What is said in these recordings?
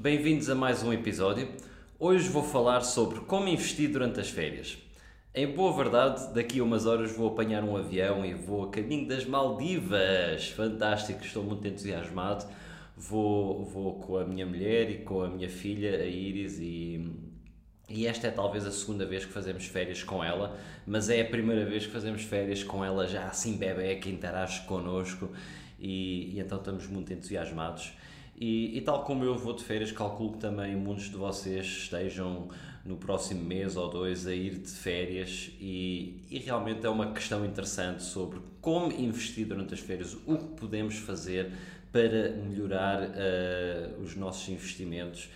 bem-vindos a mais um episódio. Hoje vou falar sobre como investir durante as férias. Em boa verdade, daqui a umas horas vou apanhar um avião e vou a caminho das Maldivas. Fantástico, estou muito entusiasmado. Vou, vou com a minha mulher e com a minha filha, a Iris, e, e esta é talvez a segunda vez que fazemos férias com ela, mas é a primeira vez que fazemos férias com ela já assim bebê que interage connosco e, e então estamos muito entusiasmados. E, e, tal como eu vou de férias, calculo que também muitos de vocês estejam no próximo mês ou dois a ir de férias e, e realmente é uma questão interessante sobre como investir durante as férias, o que podemos fazer para melhorar uh, os nossos investimentos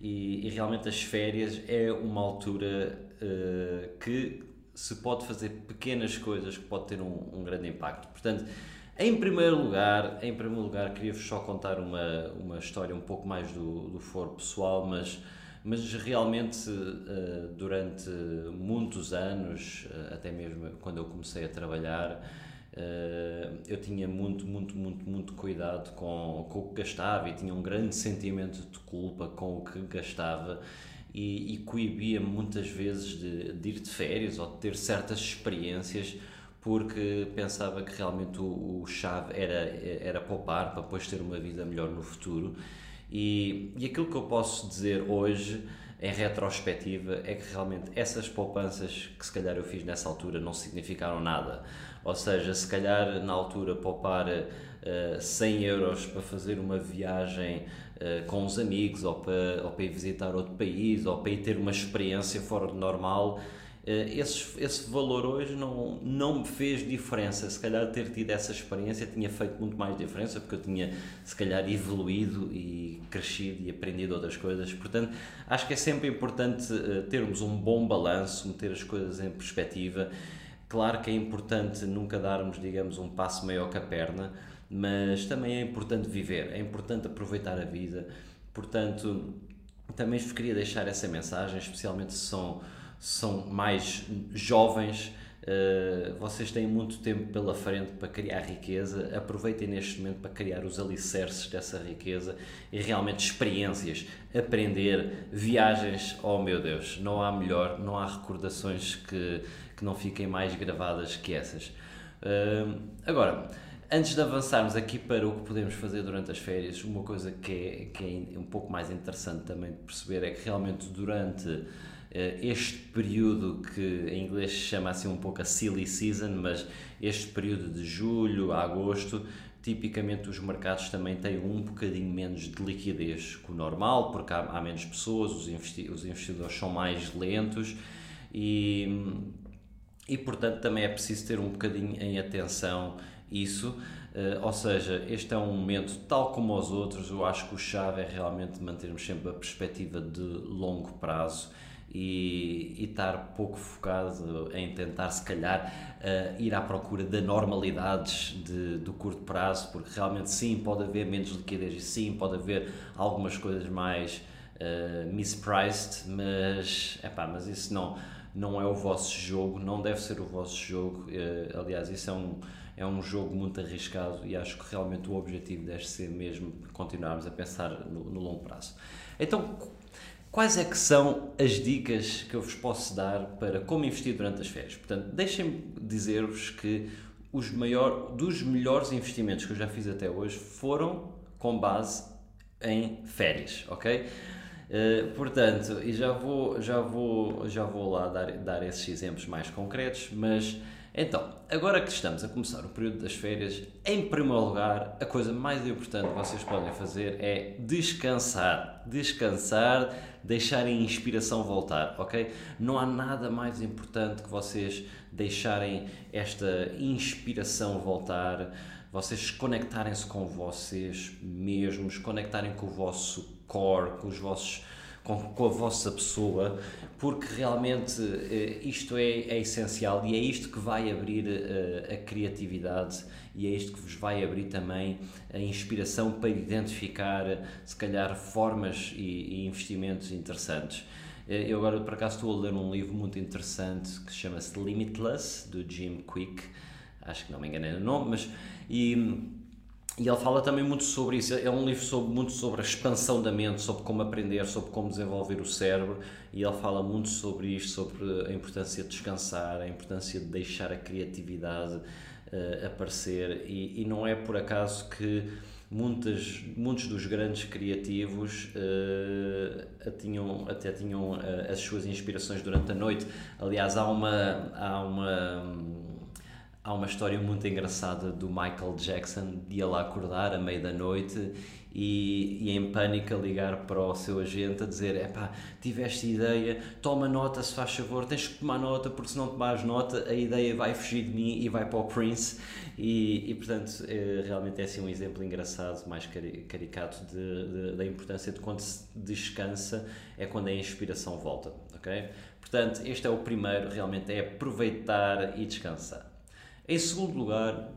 e, e, realmente as férias é uma altura uh, que se pode fazer pequenas coisas que pode ter um, um grande impacto. Portanto, em primeiro lugar, em primeiro lugar, queria-vos só contar uma, uma história um pouco mais do, do foro pessoal, mas, mas realmente uh, durante muitos anos, uh, até mesmo quando eu comecei a trabalhar, uh, eu tinha muito, muito, muito, muito cuidado com, com o que gastava e tinha um grande sentimento de culpa com o que gastava e, e coibia-me muitas vezes de, de ir de férias ou de ter certas experiências porque pensava que realmente o, o chave era, era poupar para depois ter uma vida melhor no futuro. E, e aquilo que eu posso dizer hoje, em retrospectiva, é que realmente essas poupanças que se calhar eu fiz nessa altura não significaram nada. Ou seja, se calhar na altura poupar uh, 100 euros para fazer uma viagem uh, com os amigos ou para, ou para ir visitar outro país ou para ir ter uma experiência fora do normal eh, esse, esse valor hoje não, não me fez diferença. Se calhar ter tido essa experiência tinha feito muito mais diferença, porque eu tinha, se calhar, evoluído e crescido e aprendido outras coisas. Portanto, acho que é sempre importante eh, termos um bom balanço, meter as coisas em perspectiva. Claro que é importante nunca darmos, digamos, um passo maior que a perna, mas também é importante viver, é importante aproveitar a vida. Portanto, também vos queria deixar essa mensagem, especialmente se são são mais jovens, uh, vocês têm muito tempo pela frente para criar riqueza, aproveitem neste momento para criar os alicerces dessa riqueza e realmente experiências, aprender, viagens, oh meu Deus, não há melhor, não há recordações que, que não fiquem mais gravadas que essas. Agora, antes de avançarmos aqui para o que podemos fazer durante as férias, uma coisa que é, que é um pouco mais interessante também de perceber é que realmente durante eh, este período que em inglês chama assim um pouco a silly season, mas este período de julho a agosto, tipicamente os mercados também têm um bocadinho menos de liquidez que o normal, porque há, há menos pessoas, os, investi os investidores são mais lentos e, e portanto também é preciso ter um bocadinho em atenção isso. Uh, ou seja, este é um momento, tal como os outros, eu acho que o chave é realmente mantermos sempre a perspectiva de longo prazo e, e estar pouco focado em tentar, se calhar, uh, ir à procura de normalidades de, do curto prazo, porque realmente sim, pode haver menos liquidez e sim, pode haver algumas coisas mais uh, mispriced, mas, epá, mas isso não, não é o vosso jogo, não deve ser o vosso jogo. Uh, aliás, isso é um, é um jogo muito arriscado e acho que realmente o objetivo deve ser mesmo continuarmos a pensar no, no longo prazo. Então, Quais é que são as dicas que eu vos posso dar para como investir durante as férias? Portanto, deixem-me dizer-vos que os maior, dos melhores investimentos que eu já fiz até hoje foram com base em férias, ok? Uh, portanto, e já vou, já vou, já vou lá dar, dar esses exemplos mais concretos, mas então, agora que estamos a começar o período das férias, em primeiro lugar, a coisa mais importante que vocês podem fazer é descansar. Descansar, deixar a inspiração voltar, ok? Não há nada mais importante que vocês deixarem esta inspiração voltar. vocês conectarem-se com vocês mesmos, conectarem com o vosso core, com os vossos com, com a vossa pessoa, porque realmente uh, isto é, é, essencial e é isto que vai abrir uh, a criatividade e é isto que vos vai abrir também a inspiração para identificar, se calhar, formas e, e investimentos interessantes. Eh, eu agora, por acaso, estou a ler um livro muito interessante que chama-se Limitless, do Jim Quick. Acho que não me enganei no nome, mas. E, e ele fala também muito sobre isso. É um livro sobre, muito sobre a expansão da mente, sobre como aprender, sobre como desenvolver o cérebro. E ele fala muito sobre isto, sobre a importância de descansar, a importância de deixar a criatividade uh, aparecer. E, e, não é por acaso que muitas, muitos dos grandes criativos uh, tinham, até tinham uh, as suas inspirações durante a noite. Aliás, há uma. Há uma Há uma história muito engraçada do Michael Jackson de ele acordar à meia da noite e, e, em pânico ligar para o seu agente a dizer: Epá, tiveste ideia, toma nota se faz favor, tens que tomar nota porque se não tomares nota a ideia vai fugir de mim e vai para o Prince. E, e portanto, é, realmente é assim um exemplo engraçado, mais caricato de, de, da importância de quando se descansa é quando a inspiração volta. ok? Portanto, este é o primeiro, realmente é aproveitar e descansar. Em segundo lugar,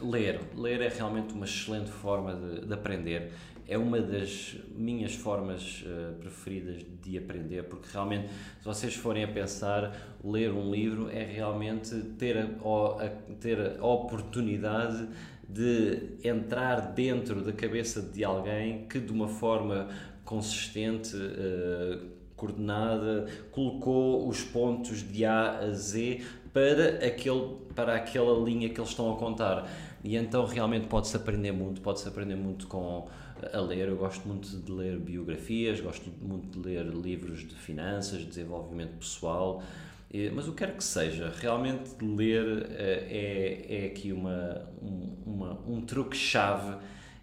ler. Ler é realmente uma excelente forma de, de aprender. É uma das minhas formas uh, preferidas de aprender, porque realmente, se vocês forem a pensar, ler um livro é realmente ter a, a, ter a oportunidade de entrar dentro da cabeça de alguém que, de uma forma consistente, uh, coordenada, colocou os pontos de A a Z para, aquele, para aquela linha que eles estão a contar. E então realmente pode-se aprender muito, pode-se aprender muito com a ler. Eu gosto muito de ler biografias, gosto muito de ler livros de finanças, de desenvolvimento pessoal. Mas o que quer que seja, realmente ler eh, é, é aqui uma, uma, um truque-chave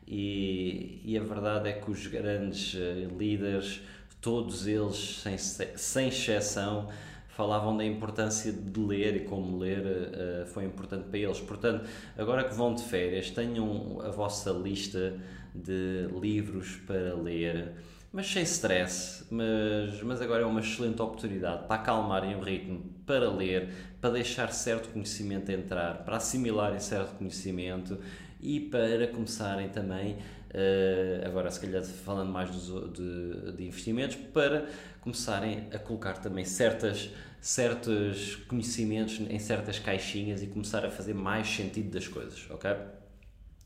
e, e a verdade é que os grandes eh, líderes, todos eles, sem, sem exceção, falavam da importância de ler e como ler uh, foi importante para eles. Portanto, agora que vão de férias, tenham a vossa lista de livros para ler, mas sem stress. Mas, mas agora é uma excelente oportunidade para acalmarem o ritmo, para ler, para deixar certo conhecimento entrar, para assimilarem certo conhecimento e para começarem também Uh, agora se calhar falando mais dos, de, de, investimentos, para começarem a colocar também certas, certos conhecimentos em certas caixinhas e começar a fazer mais sentido das coisas, ok?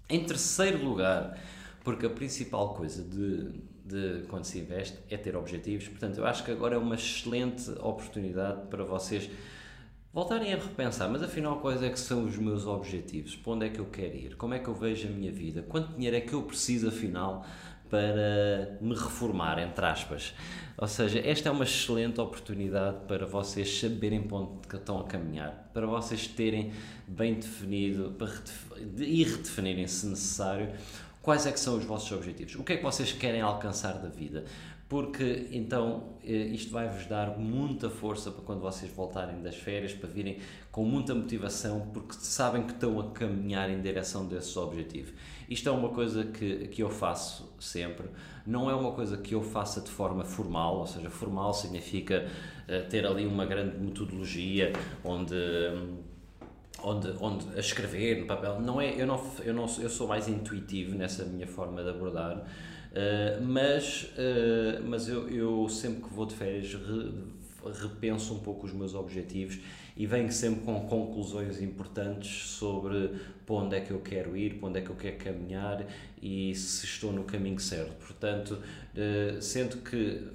Em terceiro lugar, porque a principal coisa de, de quando se investe é ter objetivos, portanto eu acho que agora é uma excelente oportunidade para vocês voltarem a repensar, mas afinal quais é que são os meus objetivos? Para onde é que eu quero ir? Como é que eu vejo a minha vida? Quanto dinheiro é que eu preciso afinal para me reformar, entre aspas? Ou seja, esta é uma excelente oportunidade para vocês saberem para onde estão a caminhar, para vocês terem bem definido e redefinirem, se necessário, quais é que são os vossos objetivos, o que é que vocês querem alcançar da vida, porque então eh, isto vai-vos dar muita força para quando vocês voltarem das férias, para virem com muita motivação, porque sabem que estão a caminhar em direção desses objetivos. Isto é uma coisa que, que eu faço sempre, não é uma coisa que eu faça de forma formal, ou seja, formal significa uh, ter ali uma grande metodologia onde. onde, onde a escrever no papel, não é, eu, não, eu, não, eu sou mais intuitivo nessa minha forma de abordar, Uh, mas uh, mas eu, eu sempre que vou de férias re, repenso um pouco os meus objetivos e venho sempre com conclusões importantes sobre para onde é que eu quero ir, para onde é que eu quero caminhar e se estou no caminho certo. Portanto, uh, sendo que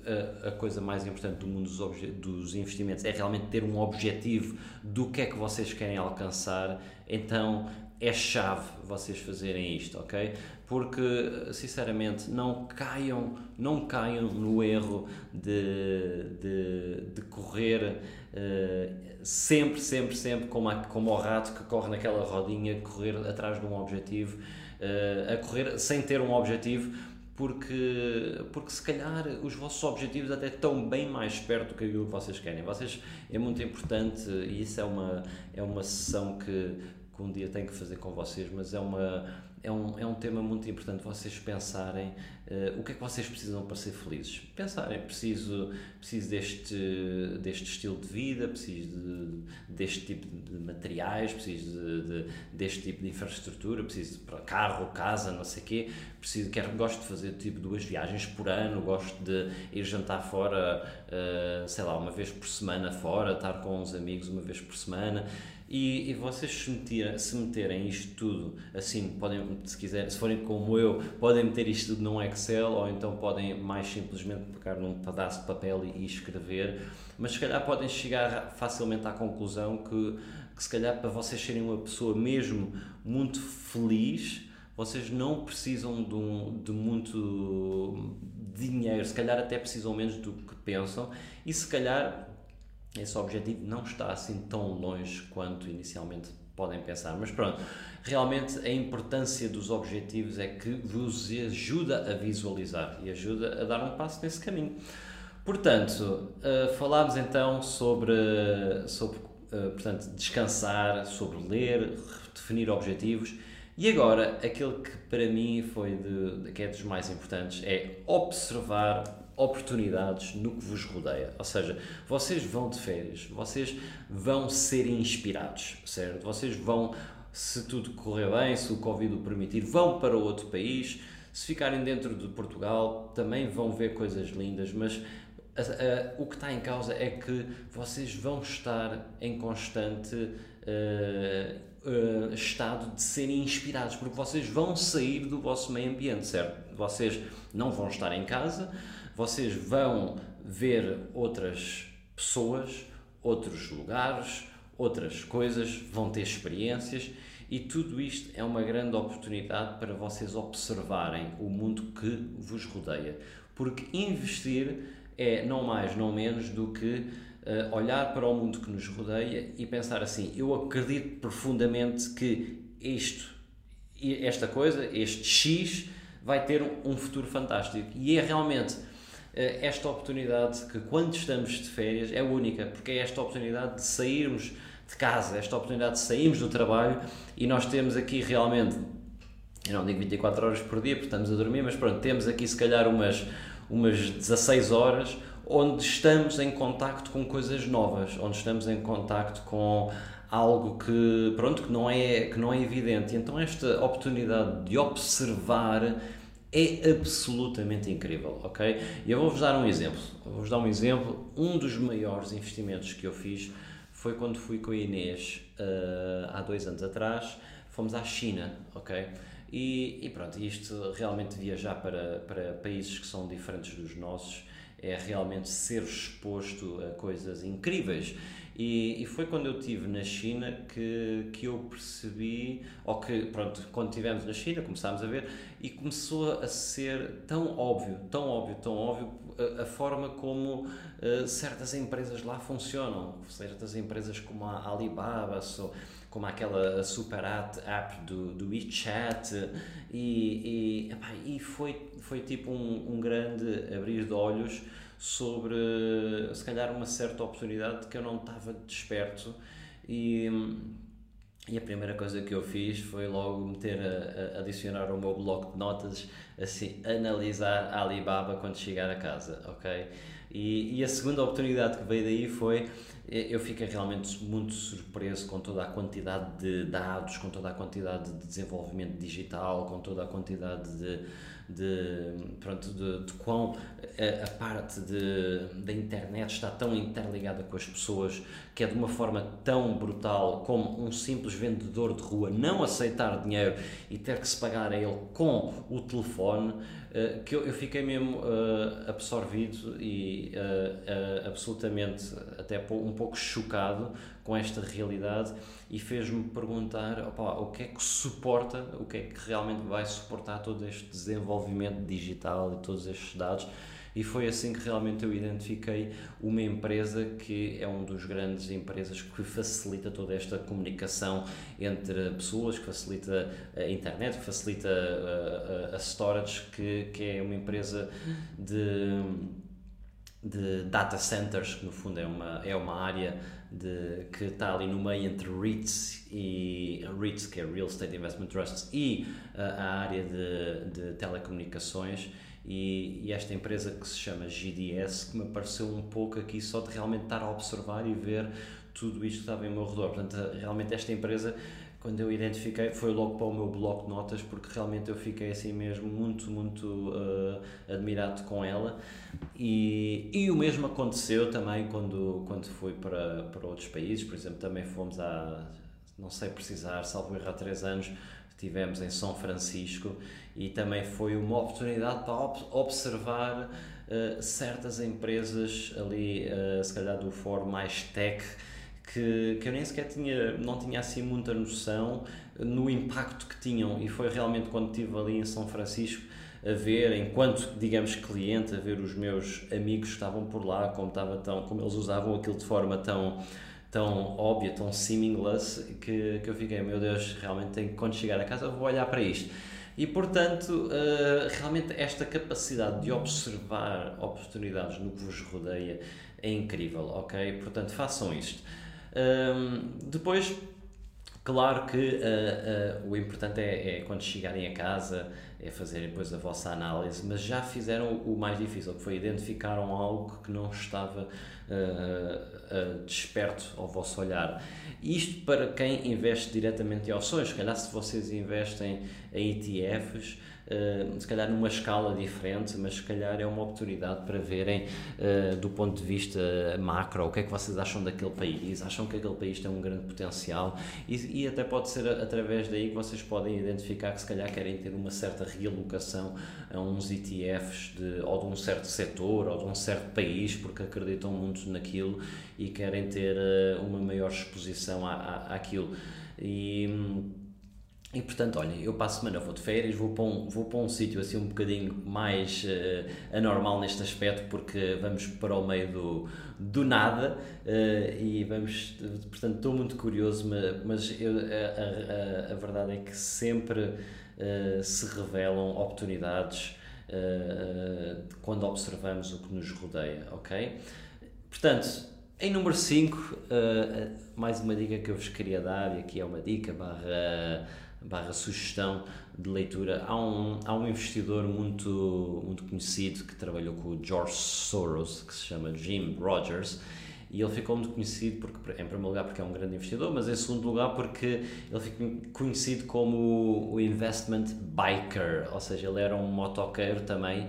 a, a, coisa mais importante do mundo dos, dos investimentos é realmente ter um objetivo do que é que vocês querem alcançar, então é chave vocês fazerem isto, ok? Porque, sinceramente, não caiam, não caiam no erro de, de, de correr uh, sempre, sempre, sempre como, a, como o rato que corre naquela rodinha, correr atrás de um objetivo, uh, a correr sem ter um objetivo, porque, porque se calhar os vossos objetivos até estão bem mais perto do que aquilo que vocês querem. Vocês, é muito importante, e isso é uma, é uma sessão que que um dia tenho que fazer com vocês, mas é, uma, é, um, é um tema muito importante vocês pensarem uh, o que é que vocês precisam para ser felizes. Pensarem, preciso, preciso deste, deste estilo de vida, preciso de, deste tipo de materiais, preciso de, de, deste tipo de infraestrutura, preciso de carro, casa, não sei o quê, preciso, quero, gosto de fazer tipo duas viagens por ano, gosto de ir jantar fora, uh, sei lá, uma vez por semana fora, estar com uns amigos uma vez por semana e, e vocês se, meter, se meterem isto tudo assim, podem, se quiserem, se forem como eu, podem meter isto tudo num Excel ou então podem mais simplesmente pegar num pedaço de papel e, e escrever, mas se calhar podem chegar facilmente à conclusão que, que se calhar para vocês serem uma pessoa mesmo muito feliz, vocês não precisam de, um, de muito dinheiro, se calhar até precisam menos do que pensam, e se calhar esse objetivo não está assim tão longe quanto inicialmente podem pensar. Mas pronto, realmente a importância dos objetivos é que vos ajuda a visualizar e ajuda a dar um passo nesse caminho. Portanto, uh, falámos então sobre, sobre uh, portanto, descansar, sobre ler, definir objetivos. E agora, aquele que para mim foi de, que é dos mais importantes é observar oportunidades no que vos rodeia. Ou seja, vocês vão de férias, vocês vão ser inspirados, certo? Vocês vão, se tudo correr bem, se o Covid o permitir, vão para outro país. Se ficarem dentro de Portugal, também vão ver coisas lindas, mas a, a, o que está em causa é que vocês vão estar em constante uh, uh, estado de serem inspirados, porque vocês vão sair do vosso meio ambiente, certo? Vocês não vão estar em casa, vocês vão ver outras pessoas, outros lugares, outras coisas, vão ter experiências e tudo isto é uma grande oportunidade para vocês observarem o mundo que vos rodeia. Porque investir é não mais, não menos do que uh, olhar para o mundo que nos rodeia e pensar assim: eu acredito profundamente que isto, esta coisa, este X, vai ter um futuro fantástico. E é realmente esta oportunidade que quando estamos de férias é única, porque é esta oportunidade de sairmos de casa, esta oportunidade de sairmos do trabalho e nós temos aqui realmente, eu não digo 24 horas por dia porque estamos a dormir, mas pronto, temos aqui se calhar umas, umas 16 horas onde estamos em contacto com coisas novas, onde estamos em contacto com algo que, pronto, que não é, que não é evidente. E então esta oportunidade de observar é absolutamente incrível, ok? E eu vou-vos dar um exemplo. Vou-vos dar um exemplo. Um dos maiores investimentos que eu fiz foi quando fui com a Inês uh, há dois anos atrás. Fomos à China, ok? E, e pronto, isto realmente viajar para, para países que são diferentes dos nossos é realmente ser exposto a coisas incríveis. E, e, foi quando eu estive na China que, que eu percebi, ou que, pronto, quando estivemos na China, começámos a ver, e começou a ser tão óbvio, tão óbvio, tão óbvio, a, a forma como uh, certas empresas lá funcionam. Certas empresas como a Alibaba, so, como aquela super app do, do WeChat, e, e, epá, e foi, foi tipo um, um grande abrir de olhos sobre se calhar uma certa oportunidade que eu não estava desperto e, e a primeira coisa que eu fiz foi logo meter a, a adicionar ao meu bloco de notas assim, analisar a Alibaba quando chegar a casa, ok? E, e a segunda oportunidade que veio daí foi eu fiquei realmente muito surpreso com toda a quantidade de dados, com toda a quantidade de desenvolvimento digital, com toda a quantidade de de, pronto, de, de quão a, a parte de, da internet está tão interligada com as pessoas que é de uma forma tão brutal como um simples vendedor de rua não aceitar dinheiro e ter que se pagar a ele com o telefone, eh, que eu, eu fiquei mesmo uh, absorvido e uh, absolutamente até um pouco chocado com esta realidade e fez-me perguntar opa, o que é que suporta, o que é que realmente vai suportar todo este desenvolvimento digital e todos estes dados. E foi assim que realmente eu identifiquei uma empresa que é um dos grandes empresas que facilita toda esta comunicação entre pessoas, que facilita a internet, que facilita a, a, a storage, que, que é uma empresa de de data centers, que no fundo é uma, é uma área de, que está ali no meio entre REITs e REITs, que é Real Estate Investment Trusts, e uh, a área de, de telecomunicações. E, e, esta empresa que se chama GDS, que me pareceu um pouco aqui só de realmente estar a observar e ver tudo isto que estava em meu redor. Portanto, realmente esta empresa quando eu identifiquei, foi logo para o meu bloco de notas, porque realmente eu fiquei assim mesmo muito, muito uh, admirado com ela. E, e o mesmo aconteceu também quando, quando fui para, para outros países, por exemplo, também fomos a, não sei precisar, salvo erro há três anos, estivemos em São Francisco e também foi uma oportunidade para observar uh, certas empresas ali, uh, se calhar do fórum mais tech, que, que eu nem sequer tinha, não tinha assim muita noção no impacto que tinham. E foi realmente quando estive ali em São Francisco a ver, enquanto, digamos, cliente, a ver os meus amigos que estavam por lá, como, estava tão, como eles usavam aquilo de forma tão, tão óbvia, tão seamless, que, que eu fiquei, meu Deus, realmente tenho, quando chegar a casa vou olhar para isto. E, portanto, uh, realmente esta capacidade de observar oportunidades no que vos rodeia é incrível, ok? Portanto, façam isto. Um, depois, claro que uh, uh, o importante é, é, quando chegarem a casa, é fazerem depois a vossa análise, mas já fizeram o mais difícil, que foi identificaram algo que não estava uh, desperto ao vosso olhar. Isto para quem investe diretamente em ações, se calhar se vocês investem em ETFs, uh, se calhar numa escala diferente, mas se calhar é uma oportunidade para verem uh, do ponto de vista macro o que é que vocês acham daquele país, acham que aquele país tem um grande potencial e, e até pode ser através daí que vocês podem identificar que se calhar querem ter uma certa realocação a uns ETFs de, ou de um certo setor ou de um certo país porque acreditam muito naquilo e querem ter uh, uma maior exposição à, à, àquilo. E, e portanto, olha, eu para a semana vou de férias, vou para um, vou para um sítio assim um bocadinho mais uh, anormal neste aspecto, porque vamos para o meio do, do nada uh, e vamos, portanto, estou muito curioso, mas, eu, a, a, a, verdade é que sempre uh, se revelam oportunidades quando observamos o que nos rodeia, ok? Portanto, em número 5, mais uma dica que eu vos queria dar, e aqui é uma dica barra barra sugestão de leitura. Há um, há um investidor muito, muito conhecido que trabalhou com o George Soros, que se chama Jim Rogers, e ele ficou muito conhecido, porque, em primeiro lugar, porque é um grande investidor, mas em segundo lugar, porque ele ficou conhecido como o investment biker, ou seja, ele era um motoqueiro também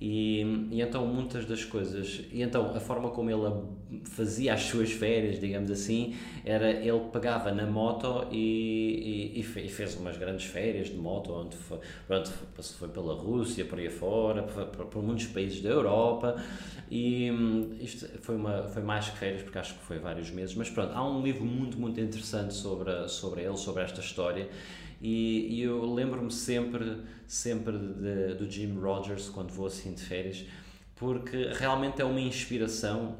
e, e, então muitas das coisas, e então a forma como ele fazia as suas férias, digamos assim, era ele pegava na moto e, e, e fez umas grandes férias de moto, onde foi, pronto, foi pela Rússia, por aí fora, por, por muitos países da Europa, e isto foi, uma, foi mais que férias, porque acho que foi vários meses, mas pronto, há um livro muito, muito interessante sobre, sobre ele, sobre esta história, e, e eu lembro-me sempre, sempre de, do Jim Rogers quando vou assim de férias, porque realmente é uma inspiração.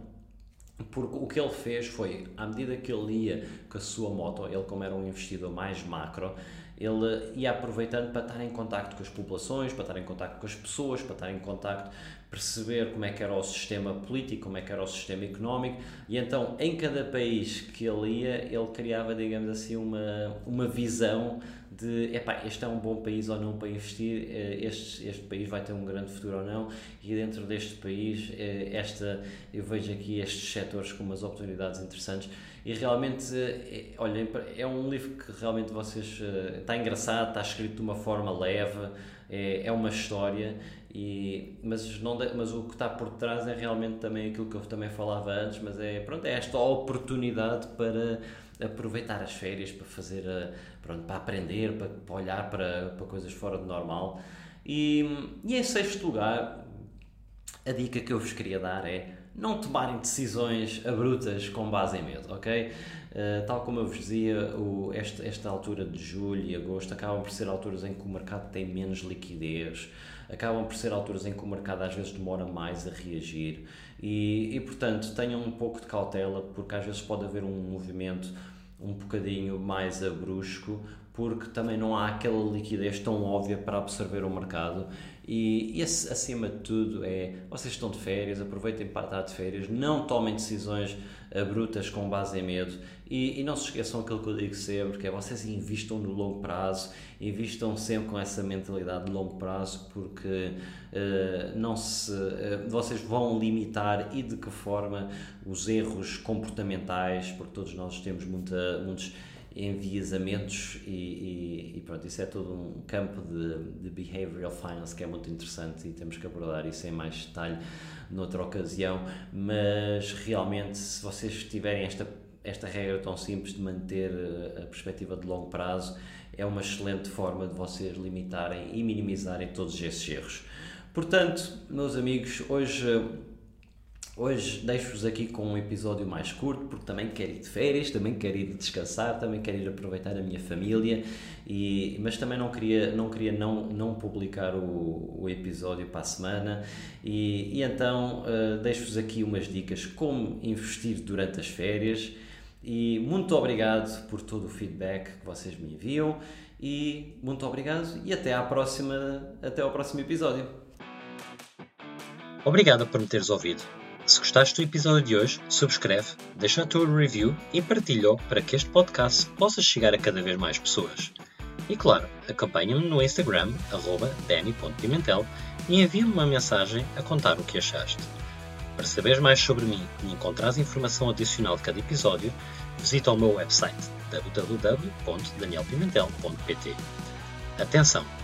Porque o que ele fez foi, à medida que ele ia com a sua moto, ele como era um investidor mais macro, ele ia aproveitando para estar em contacto com as populações, para estar em contacto com as pessoas, para estar em contacto, perceber como é que era o sistema político, como é que era o sistema económico, e então em cada país que ele ia, ele criava, digamos assim, uma, uma visão de epá, este é um bom país ou não para investir, eh, este, este país vai ter um grande futuro ou não, e dentro deste país eh, esta, eu vejo aqui estes setores com umas oportunidades interessantes. E realmente, eh, olhem, é um livro que realmente vocês, está engraçado, está escrito de uma forma leve, é, é uma história e, mas, não, mas o que está por trás é realmente também aquilo que eu também falava antes, mas é, pronto, é esta oportunidade para aproveitar as férias para fazer, eh, pronto, para aprender, para, para olhar para, para coisas fora do normal. E, e em sexto lugar, a dica que eu vos queria dar é não tomarem decisões abruptas com base em medo, ok? Uh, tal como eu vos dizia, o, esta, esta altura de julho e agosto acabam por ser alturas em que o mercado tem menos liquidez, acabam por ser alturas em que o mercado às vezes demora mais a reagir e, e portanto tenham um pouco de cautela porque às vezes pode haver um movimento um bocadinho mais abrusco porque também não há aquela liquidez tão óbvia para absorver o mercado. E, e acima de tudo é, vocês estão de férias, aproveitem para estar de férias, não tomem decisões brutas com base em medo. E, e, não se esqueçam aquilo que eu digo sempre, que é vocês investam no longo prazo, investam sempre com essa mentalidade de longo prazo, porque uh, não se, uh, vocês vão limitar e de que forma os erros comportamentais, porque todos nós temos muita, muitos enviesamentos e, e, e, pronto, isso é todo um campo de, de behavioral finance que é muito interessante e temos que abordar isso em mais detalhe noutra ocasião, mas realmente se vocês tiverem esta, esta regra tão simples de manter eh, a perspectiva de longo prazo, é uma excelente forma de vocês limitarem e minimizarem todos esses erros. Portanto, meus amigos, hoje Hoje deixo-vos aqui com um episódio mais curto, porque também quero ir de férias, também quero ir descansar, também quero ir aproveitar a minha família, e, mas também não queria não, queria não, não publicar o, o episódio para a semana. E, e então uh, deixo-vos aqui umas dicas como investir durante as férias. E muito obrigado por todo o feedback que vocês me enviam. E muito obrigado e até à próxima, até ao próximo episódio. Obrigado por me teres ouvido. Se gostaste do episódio de hoje, subscreve, deixa a tua review e partilha-o para que este podcast possa chegar a cada vez mais pessoas. E claro, acompanha-me no Instagram, danny.pimentel e envia-me uma mensagem a contar o que achaste. Para saberes mais sobre mim e encontrares informação adicional de cada episódio, visita o meu website www.danielpimentel.pt. Atenção!